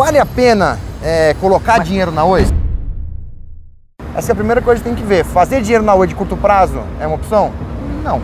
Vale a pena é, colocar Mas... dinheiro na Oi? Essa é a primeira coisa que tem que ver. Fazer dinheiro na Oi de curto prazo é uma opção? Não.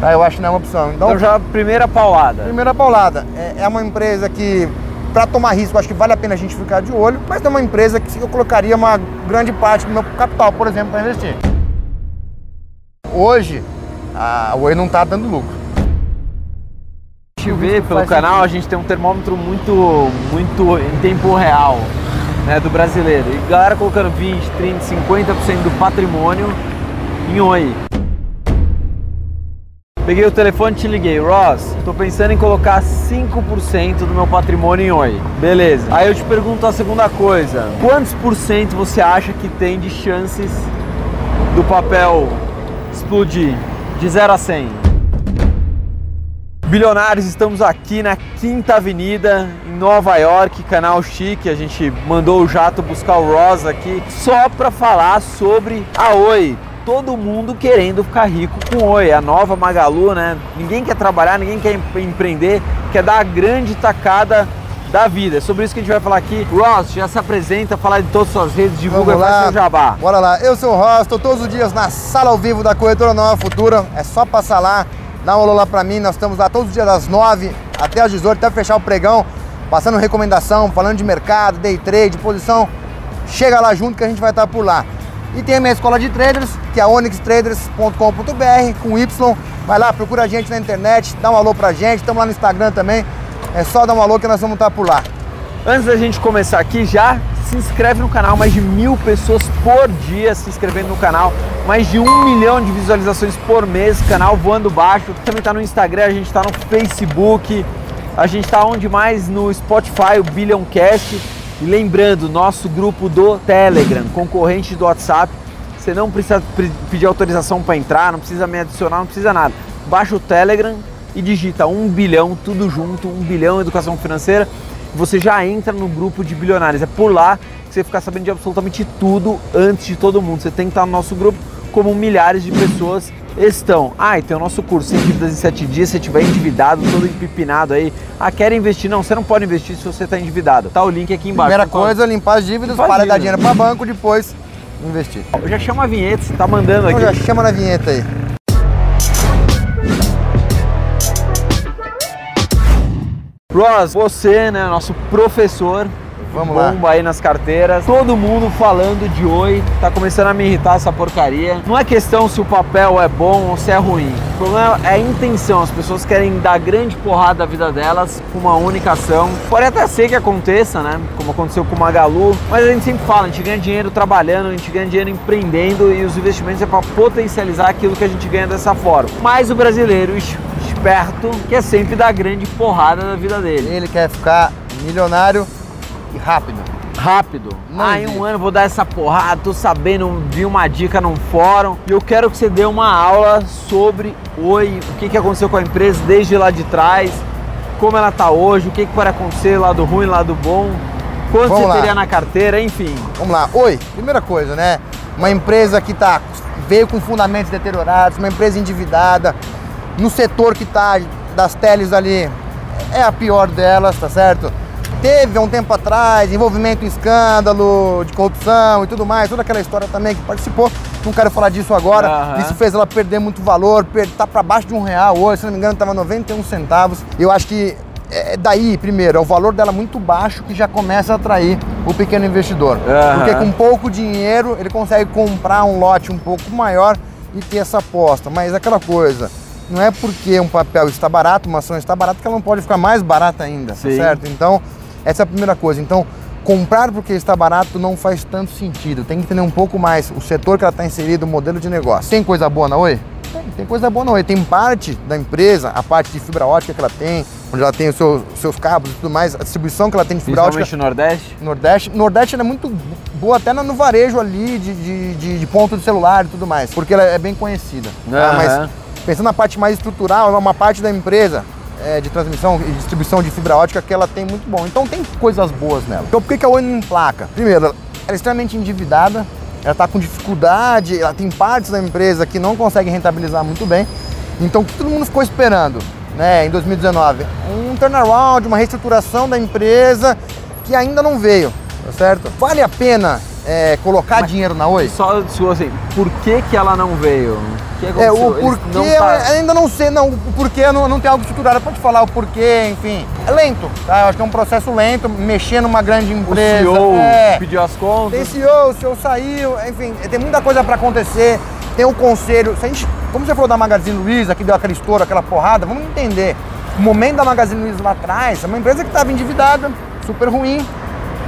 Tá, eu acho que não é uma opção. Então, então já primeira paulada. Primeira paulada. É, é uma empresa que, para tomar risco, acho que vale a pena a gente ficar de olho, mas é uma empresa que eu colocaria uma grande parte do meu capital, por exemplo, para investir. Hoje, a Oi não está dando lucro. Gente vê pelo canal, a gente tem um termômetro muito, muito em tempo real né, do brasileiro. E galera colocando 20, 30, 50% do patrimônio em Oi. Peguei o telefone e te liguei, Ross, tô pensando em colocar 5% do meu patrimônio em Oi. Beleza. Aí eu te pergunto a segunda coisa: quantos por cento você acha que tem de chances do papel explodir de 0 a 100? Bilionários, estamos aqui na Quinta Avenida, em Nova York, canal chique. A gente mandou o jato buscar o Ross aqui só para falar sobre a Oi todo mundo querendo ficar rico com Oi, a nova Magalu, né? Ninguém quer trabalhar, ninguém quer empreender, quer dar a grande tacada da vida. É sobre isso que a gente vai falar aqui. Ross, já se apresenta, falar de todas as suas redes, divulga lá, seu jabá. Bora lá, eu sou o Ross, estou todos os dias na sala ao vivo da Corretora Nova Futura. É só passar lá, dá um alô lá pra mim, nós estamos lá todos os dias das 9 até as 18, até fechar o pregão, passando recomendação, falando de mercado, day trade, posição. Chega lá junto que a gente vai estar por lá. E tem a minha escola de traders, que é onyxtraders.com.br, com Y. Vai lá, procura a gente na internet, dá um alô pra gente, estamos lá no Instagram também. É só dar um alô que nós vamos estar por lá. Antes da gente começar aqui, já se inscreve no canal, mais de mil pessoas por dia se inscrevendo no canal, mais de um milhão de visualizações por mês, canal voando baixo. Também está no Instagram, a gente está no Facebook, a gente está onde mais? No Spotify, o Billion Cast. E lembrando, nosso grupo do Telegram, concorrente do WhatsApp, você não precisa pedir autorização para entrar, não precisa me adicionar, não precisa nada. Baixa o Telegram e digita 1 bilhão, tudo junto, 1 bilhão educação financeira, você já entra no grupo de bilionários. É por lá que você ficar sabendo de absolutamente tudo antes de todo mundo. Você tem que estar no nosso grupo, como milhares de pessoas estão. Ah, e tem o nosso curso 100 dívidas em 7 dias, se você estiver endividado, todo empipinado aí. Ah, quer investir? Não, você não pode investir se você está endividado. Tá o link aqui embaixo. Primeira coisa, limpar as dívidas, limpar para dar dinheiro para banco, depois investir. Eu já chama a vinheta, você tá mandando então aqui. Já chama na vinheta aí. Ross, você, né, nosso professor, Vamos bomba lá. aí nas carteiras. Todo mundo falando de oi. Tá começando a me irritar essa porcaria. Não é questão se o papel é bom ou se é ruim. O problema é a intenção. As pessoas querem dar grande porrada da vida delas com uma única ação. Pode até ser que aconteça, né? Como aconteceu com o Magalu. Mas a gente sempre fala, a gente ganha dinheiro trabalhando, a gente ganha dinheiro empreendendo e os investimentos é para potencializar aquilo que a gente ganha dessa forma. Mas o brasileiro esperto quer sempre dar grande porrada na vida dele. Ele quer ficar milionário e rápido. Rápido. Não ah, em um ano vou dar essa porrada, tô sabendo, vi uma dica num fórum e eu quero que você dê uma aula sobre Oi, o que, que aconteceu com a empresa desde lá de trás, como ela tá hoje, o que, que pode acontecer lá do ruim, lá do bom, quanto Vamos você lá. teria na carteira, enfim. Vamos lá. Oi, primeira coisa, né? Uma empresa que tá, veio com fundamentos deteriorados, uma empresa endividada, no setor que tá das teles ali, é a pior delas, tá certo? teve há um tempo atrás envolvimento em escândalo de corrupção e tudo mais, toda aquela história também que participou. Não quero falar disso agora. Uhum. Isso fez ela perder muito valor, tá para baixo de um real hoje, se não me engano, estava 91 centavos. Eu acho que é daí, primeiro, é o valor dela muito baixo que já começa a atrair o pequeno investidor. Uhum. Porque com pouco dinheiro ele consegue comprar um lote um pouco maior e ter essa aposta. Mas aquela coisa, não é porque um papel está barato, uma ação está barata, que ela não pode ficar mais barata ainda, tá certo? Então, essa é a primeira coisa. Então, comprar porque está barato não faz tanto sentido. Tem que entender um pouco mais o setor que ela está inserido, o modelo de negócio. Tem coisa boa na Oi? Tem, tem coisa boa na Oi. Tem parte da empresa, a parte de fibra ótica que ela tem, onde ela tem os seus, seus cabos e tudo mais, a distribuição que ela tem de fibra ótica. no Nordeste? Nordeste. Nordeste é muito boa até no varejo ali de, de, de, de, ponto de celular e tudo mais, porque ela é bem conhecida. Uhum. Tá? Mas pensando na parte mais estrutural, é uma parte da empresa é, de transmissão e distribuição de fibra ótica que ela tem muito bom. Então tem coisas boas nela. Então por que, que a Oi não emplaca? Primeiro, ela é extremamente endividada, ela está com dificuldade, ela tem partes da empresa que não conseguem rentabilizar muito bem. Então todo mundo ficou esperando? né, em 2019? Um turnaround, uma reestruturação da empresa que ainda não veio, tá certo? Vale a pena é, colocar Mas- dinheiro na Oi? Só assim, por que, que ela não veio? O que É, aconteceu? o porquê não tá- ainda não sei, não, o porquê não, não tem algo estruturado para te falar o porquê, enfim. É lento, tá? Eu acho que é um processo lento, mexer numa grande O empresa. CEO é. pediu as contas. Tem CEO, o CEO saiu, enfim, tem muita coisa para acontecer. Tem o conselho. Se a gente, como você falou da Magazine Luiza, que deu aquele estouro, aquela porrada, vamos entender. O momento da Magazine Luiza lá atrás, é uma empresa que estava endividada, super ruim.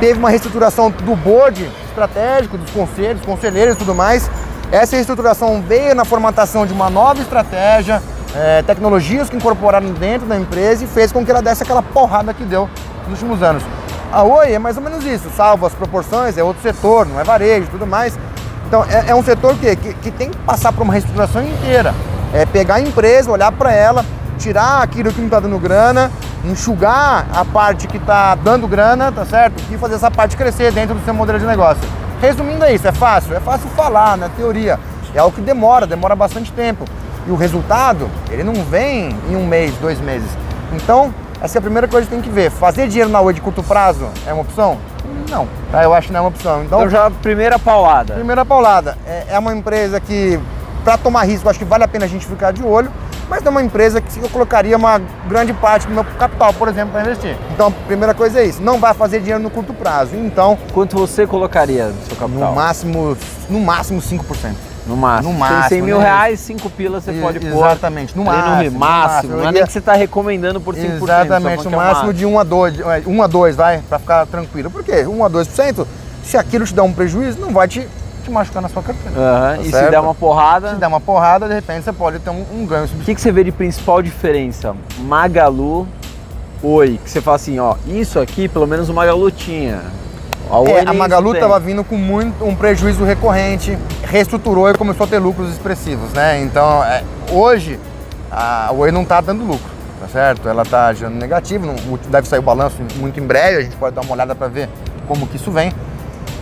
Teve uma reestruturação do board estratégico, dos conselhos, conselheiros e tudo mais. Essa reestruturação veio na formatação de uma nova estratégia, eh, tecnologias que incorporaram dentro da empresa e fez com que ela desse aquela porrada que deu nos últimos anos. A Oi é mais ou menos isso, salvo as proporções, é outro setor, não é varejo tudo mais. Então é, é um setor que, que, que tem que passar por uma reestruturação inteira. É pegar a empresa, olhar para ela, tirar aquilo que não está dando grana, enxugar a parte que está dando grana, tá certo? E fazer essa parte crescer dentro do seu modelo de negócio. Resumindo é isso, é fácil? É fácil falar na teoria. É algo que demora, demora bastante tempo. E o resultado, ele não vem em um mês, dois meses. Então, essa é a primeira coisa que tem que ver. Fazer dinheiro na Oi de curto prazo é uma opção? Não, tá? Eu acho que não é uma opção. Então, Então já primeira paulada. Primeira paulada, é, é uma empresa que, para tomar risco, acho que vale a pena a gente ficar de olho, mas não é uma empresa que eu colocaria uma grande parte do meu capital, por exemplo, para investir. Então, a primeira coisa é isso, não vai fazer dinheiro no curto prazo. Então, Quanto você colocaria no seu capital? no máximo, no máximo 5%. No máximo. No Tem 100 máximo, mil né? reais, 5 pilas você E- pode pôr. exatamente, no máximo, No máximo. máximo. Não é nem que você está recomendando por 5%. Exatamente, no porque é máximo de 1 a 2, 1 a 2, vai, para ficar tranquilo. Por quê? 1 a 2%, se aquilo te dá um prejuízo, não vai te, te machucar na sua carteira. Aham, Tá E se certo? der uma porrada, Se der uma porrada, de repente você pode ter um, um ganho o que, que você vê de principal diferença? Magalu, Oi, que você fala assim, ó, isso aqui pelo menos o Magalu tinha. A, Oi É, a Magalu estava vindo com muito um prejuízo recorrente, reestruturou e começou a ter lucros expressivos, né? Então, é, hoje a Oi não está dando lucro, tá certo? Ela está gerando negativo, não- deve sair o balanço muito em breve, a gente pode dar uma olhada para ver como que isso vem.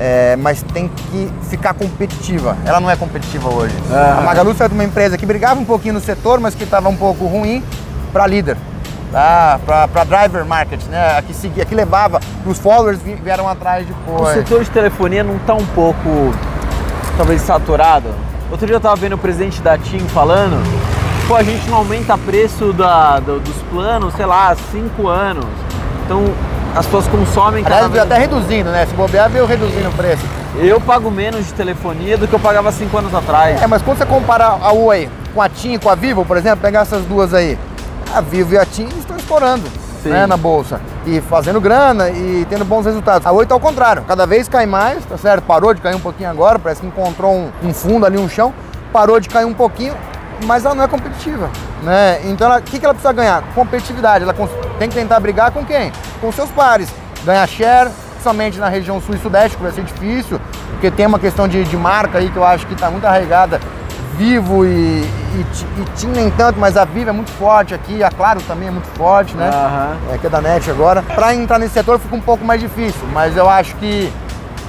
É, mas tem que ficar competitiva. Ela não é competitiva hoje. Ah. A Magalu saiu de uma empresa que brigava um pouquinho no setor, mas que estava um pouco ruim para líder, tá? para driver market, né? A que seguia, a que levava, os followers vi- vieram atrás O depois. setor de telefonia não está um pouco, talvez, saturado? Outro dia eu estava vendo o presidente da TIM falando, pô, a gente não aumenta preço da, do- dos planos, sei lá, há cinco anos. Então as pessoas consomem cada Aliás, vez... até reduzindo, né? Se bobear, veio reduzindo o preço. Eu pago menos de telefonia do que eu pagava cinco anos atrás. É, mas quando você compara a Oi com a TIM, com a Vivo, por exemplo, pegar essas duas aí, a Vivo e a TIM estão estourando Sim. né, na bolsa. E fazendo grana e tendo bons resultados. A Oi tá ao contrário, cada vez cai mais, tá certo? Parou de cair um pouquinho agora, parece que encontrou um, um fundo ali, um chão, parou de cair um pouquinho, mas ela não é competitiva. Né? Então o que, que ela precisa ganhar? Competitividade. Ela tem que tentar brigar com quem? Com seus pares. Ganhar share, somente na região sul e sudeste, que vai ser difícil, porque tem uma questão de, de marca aí que eu acho que está muito arraigada. Vivo e, e, e TIM nem tanto, mas a Vivo é muito forte aqui, a Claro também é muito forte, né? Aham. é, que é da NET agora. Para entrar nesse setor fica um pouco mais difícil, mas eu acho que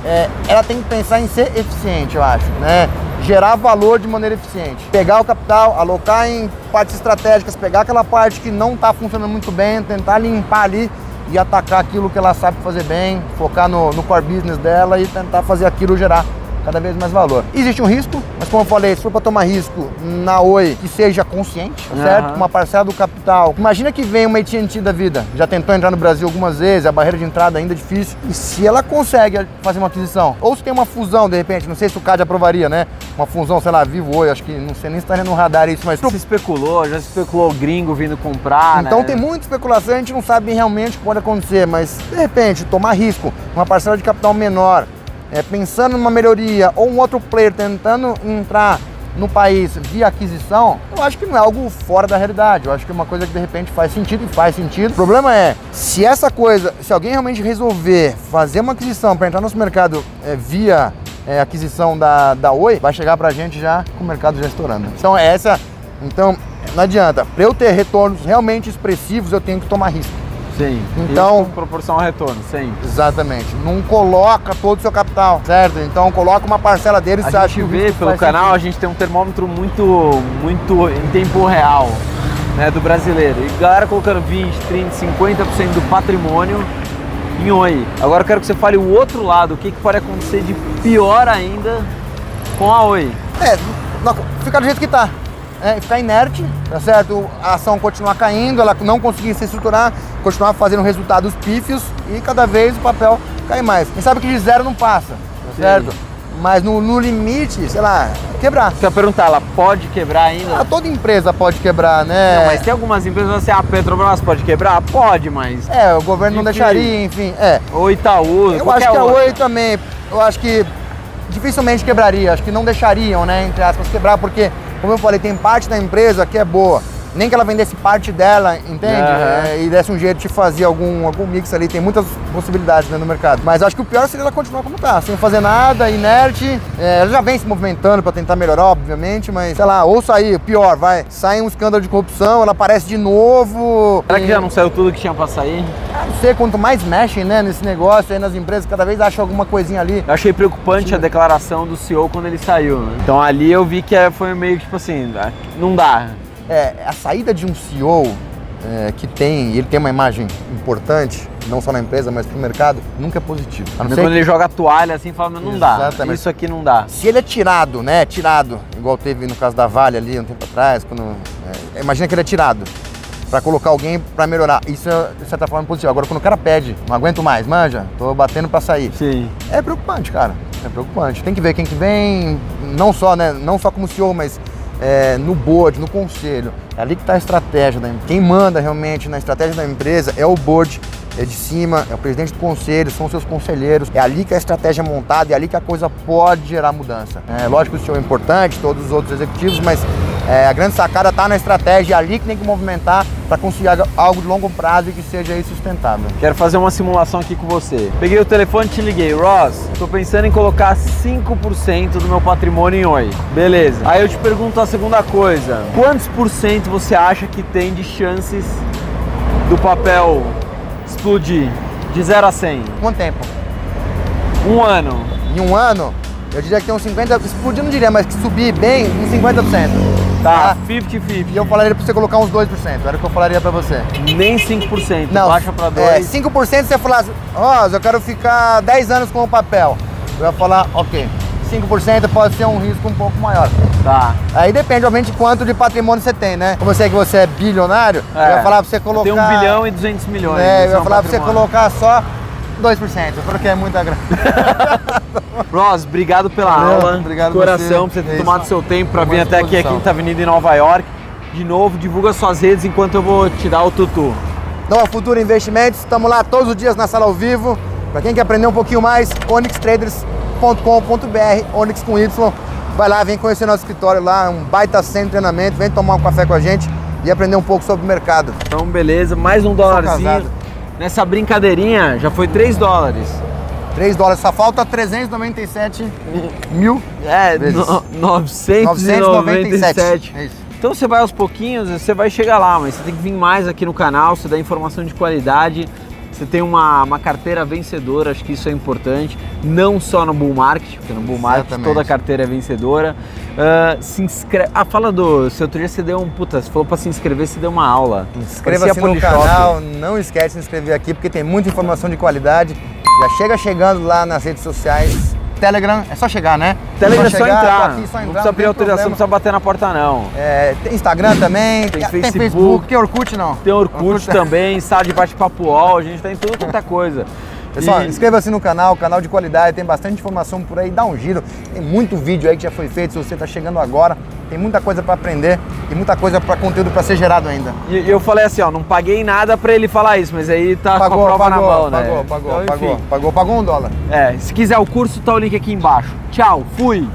é, ela tem que pensar em ser eficiente, eu acho, né? Gerar valor de maneira eficiente. Pegar o capital, alocar em partes estratégicas, pegar aquela parte que não está funcionando muito bem, tentar limpar ali e atacar aquilo que ela sabe fazer bem, focar no, no core business dela e tentar fazer aquilo gerar cada vez mais valor. Existe um risco, mas como eu falei, se for para tomar risco na Oi, que seja consciente, tá certo? Uma parcela do capital. Imagina que vem uma AT&T da vida, já tentou entrar no Brasil algumas vezes, a barreira de entrada ainda é difícil. E se ela consegue fazer uma aquisição, ou se tem uma fusão de repente, não sei se o CAD aprovaria, né? Uma fusão, sei lá, Vivo Oi, acho que não sei nem se estaria no radar isso, mas Se especulou, já se especulou o gringo vindo comprar, então né? tem muita especulação, a gente não sabe realmente o que pode acontecer, mas de repente tomar risco, uma parcela de capital menor, é, pensando numa melhoria ou um outro player tentando entrar no país via aquisição, eu acho que não é algo fora da realidade. Eu acho que é uma coisa que de repente faz sentido e faz sentido. O problema é, se essa coisa, se alguém realmente resolver fazer uma aquisição para entrar no nosso mercado é, via é, aquisição da, da Oi, vai chegar pra gente já com o mercado já estourando. Então essa, então não adianta. Para eu ter retornos realmente expressivos, eu tenho que tomar risco. Sim. Então- Isso proporção ao retorno, sim. Exatamente. Não coloca todo o seu capital, certo? Então coloca uma parcela deles. A você acha gente vê pelo canal, a sentido. gente tem um termômetro muito, muito em tempo real. né, do brasileiro. E galera colocando 20, 30, 50% do patrimônio em Oi. Agora eu quero que você fale o outro lado, o que, que pode acontecer de pior ainda com a Oi. É, não, ficar do jeito que tá. É, ficar inerte, tá certo? A ação continuar caindo, ela não conseguir se estruturar, continuar fazendo resultados pífios e cada vez o papel cai mais. Quem sabe que de zero não passa, tá certo? Mas no, no limite, sei lá, quebrar. Quer perguntar, ela pode quebrar ainda? Ah, toda empresa pode quebrar, né? Não, mas tem algumas empresas assim, a Petrobras pode quebrar? Pode, mas. É, o governo não deixaria, enfim. É. Ou Itaú. Eu acho que a Oi também. Eu acho que dificilmente quebraria. Acho que não deixariam, né, entre aspas, quebrar, porque, como eu falei, tem parte da empresa que é boa nem que ela vendesse parte dela, entende? Uhum. É, e desse um jeito de fazer algum, algum mix ali. Tem muitas possibilidades né, no mercado. Mas acho que o pior seria ela continuar como tá, sem fazer nada, inerte. É, ela já vem se movimentando para tentar melhorar, obviamente, mas sei lá, ou sair, pior, vai, sai um escândalo de corrupção, ela aparece de novo. Será e... que já não saiu tudo que tinha para sair? Ah, não sei, quanto mais mexem né, nesse negócio aí nas empresas, cada vez acham alguma coisinha ali. Eu achei preocupante Sim. a declaração do CEO quando ele saiu. Né? Então ali eu vi que foi meio que tipo assim, ah, não dá é, a saída de um CEO é, que tem, ele tem uma imagem importante, não só na empresa, mas para o mercado, nunca é positivo. A não quando ele joga a toalha assim, fala, não dá, isso aqui não dá. Se ele é tirado, né, tirado, igual teve no caso da Vale ali um tempo atrás, quando, é, imagina que ele é tirado para colocar alguém para melhorar. Isso é, de certa forma, positivo. Agora, quando o cara pede, não aguento mais, manja, tô batendo para sair. Sim. É preocupante, cara. É preocupante. Tem que ver quem que vem, não só, né, não só como CEO, mas é, no board, no conselho. É ali que está a estratégia. Da, quem manda realmente na estratégia da empresa é o board, é de cima, é o presidente do conselho, são seus conselheiros. É ali que a estratégia é montada, é ali que a coisa pode gerar mudança. É lógico que o senhor é importante, todos os outros executivos, mas é, a grande sacada está na estratégia, ali que tem que movimentar para conseguir algo de longo prazo e que seja sustentável. Quero fazer uma simulação aqui com você. Peguei o telefone e te liguei. Ross, estou pensando em colocar 5% do meu patrimônio em Oi. Beleza. Aí eu te pergunto a segunda coisa. Quantos por cento você acha que tem de chances do papel explodir de 0 a 100? Quanto tempo? Um ano. Em um ano? Eu diria que tem uns 50%, explodir não diria, mas que subir bem, uns 50%. Tá, 50-50. E eu falaria pra você colocar uns 2%, era o que eu falaria pra você. Nem 5%, não, baixa pra 2%. É, 5% você falasse, Rosa, eu quero ficar 10 anos com o papel. Eu ia falar, ok, 5% pode ser um risco um pouco maior. Tá. Aí depende, obviamente, de quanto de patrimônio você tem, né? Como eu sei que você é bilionário, é. eu ia falar pra você colocar... Tem um bilhão e 200 milhões. É, eu ia falar pra você colocar só 2%, porque é muita grana. Ross, obrigado pela Valeu, aula. Obrigado Coração você. por você ter é tomado seu tempo para vir até aqui a Quinta Avenida em Nova York. De novo, divulga suas redes enquanto eu vou te dar o tutu. Nova Futura Investimentos, estamos lá todos os dias na sala ao vivo. Para quem quer aprender um pouquinho mais, onyxtraders.com.br, Onyx com Y. Vai lá, vem conhecer nosso escritório lá, um baita centro de treinamento, vem tomar um café com a gente e aprender um pouco sobre o mercado. Então, beleza, mais um dólarzinho. Nessa brincadeirinha já foi 3 dólares. 3 dólares, só falta 397 mil. É, no, 997. 997. É isso. Então você vai aos pouquinhos, você vai chegar lá, mas você tem que vir mais aqui no canal, você dá informação de qualidade, você tem uma, uma carteira vencedora, acho que isso é importante, não só no bull market, porque no bull market Exatamente. toda carteira é vencedora. Uh, se inscreve. Ah, fala do. Se outro dia você deu um. Puta, você falou pra se inscrever, você deu uma aula. Inscreva-se no canal, não esquece de se inscrever aqui, porque tem muita informação de qualidade. Já chega chegando lá nas redes sociais. Telegram, é só chegar, né? Telegram é só, chegar, entrar. Aqui, só entrar. Não precisa pedir autorização, não precisa bater na porta, não. É, tem Instagram também, tem, tem Facebook, Facebook, tem Orkut não? Tem Orkut, Orkut também, sala de bate-papo a gente tem tudo quanto é coisa. Pessoal, e... inscreva-se no canal, canal de qualidade, tem bastante informação por aí, dá um giro. Tem muito vídeo aí que já foi feito, se você está chegando agora, tem muita coisa para aprender e muita coisa para conteúdo para ser gerado ainda. E eu falei assim, ó, não paguei nada para ele falar isso, mas aí tá pagou, com a prova pagou, na mão, né? Pagou, pagou, então, pagou, pagou, pagou um dólar. É, se quiser o curso, tá o link aqui embaixo. Tchau, fui!